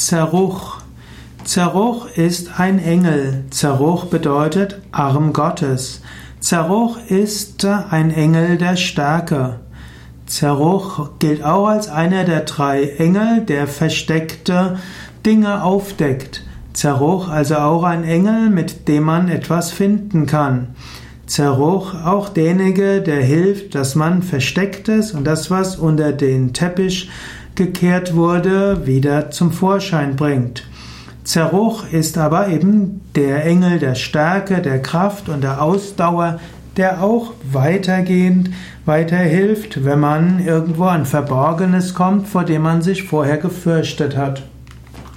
Zeruch. Zeruch ist ein Engel. Zeruch bedeutet Arm Gottes. Zeruch ist ein Engel der Stärke. Zeruch gilt auch als einer der drei Engel, der versteckte Dinge aufdeckt. Zeruch also auch ein Engel, mit dem man etwas finden kann. Zeruch auch derjenige, der hilft, dass man Verstecktes und das, was unter den Teppich gekehrt wurde, wieder zum Vorschein bringt. Zeruch ist aber eben der Engel der Stärke, der Kraft und der Ausdauer, der auch weitergehend weiterhilft, wenn man irgendwo an Verborgenes kommt, vor dem man sich vorher gefürchtet hat.